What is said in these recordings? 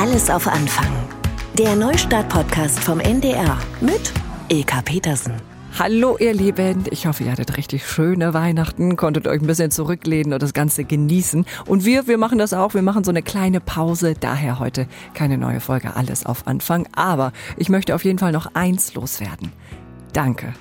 Alles auf Anfang. Der Neustart-Podcast vom NDR mit Ilka Petersen. Hallo ihr Lieben, ich hoffe, ihr hattet richtig schöne Weihnachten, konntet euch ein bisschen zurücklehnen und das Ganze genießen. Und wir, wir machen das auch, wir machen so eine kleine Pause, daher heute keine neue Folge, alles auf Anfang. Aber ich möchte auf jeden Fall noch eins loswerden. Danke.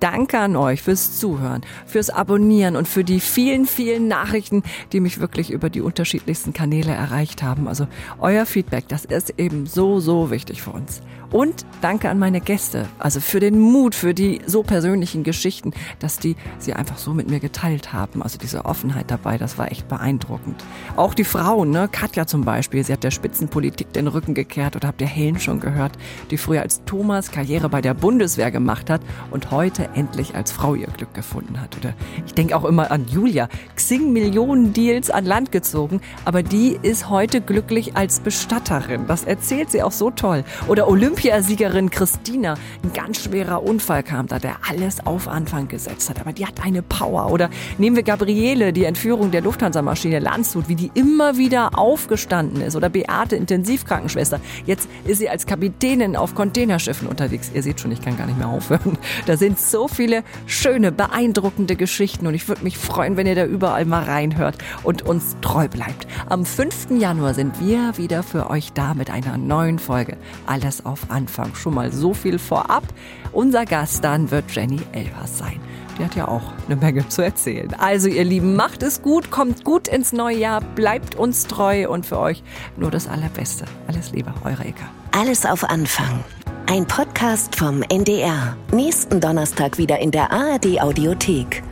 Danke an euch fürs Zuhören, fürs Abonnieren und für die vielen, vielen Nachrichten, die mich wirklich über die unterschiedlichsten Kanäle erreicht haben. Also euer Feedback, das ist eben so, so wichtig für uns. Und danke an meine Gäste, also für den Mut, für die so persönlichen Geschichten, dass die sie einfach so mit mir geteilt haben. Also diese Offenheit dabei, das war echt beeindruckend. Auch die Frauen, ne? Katja zum Beispiel, sie hat der Spitzenpolitik den Rücken gekehrt oder habt ihr Helen schon gehört, die früher als Thomas Karriere bei der Bundeswehr gemacht hat und heute endlich als Frau ihr Glück gefunden hat. Oder ich denke auch immer an Julia, Xing Millionen Deals an Land gezogen, aber die ist heute glücklich als Bestatterin. Das erzählt sie auch so toll. Oder Olympia Olympiasiegerin Christina, ein ganz schwerer Unfall kam da, der alles auf Anfang gesetzt hat. Aber die hat eine Power. Oder nehmen wir Gabriele, die Entführung der Lufthansa-Maschine Landshut, wie die immer wieder aufgestanden ist. Oder Beate, Intensivkrankenschwester. Jetzt ist sie als Kapitänin auf Containerschiffen unterwegs. Ihr seht schon, ich kann gar nicht mehr aufhören. Da sind so viele schöne, beeindruckende Geschichten und ich würde mich freuen, wenn ihr da überall mal reinhört und uns treu bleibt. Am 5. Januar sind wir wieder für euch da mit einer neuen Folge. Alles auf Anfang. Schon mal so viel vorab. Unser Gast dann wird Jenny Elvers sein. Die hat ja auch eine Menge zu erzählen. Also ihr Lieben, macht es gut, kommt gut ins neue Jahr, bleibt uns treu und für euch nur das Allerbeste. Alles Liebe, eure Eka. Alles auf Anfang. Ein Podcast vom NDR. Nächsten Donnerstag wieder in der ARD Audiothek.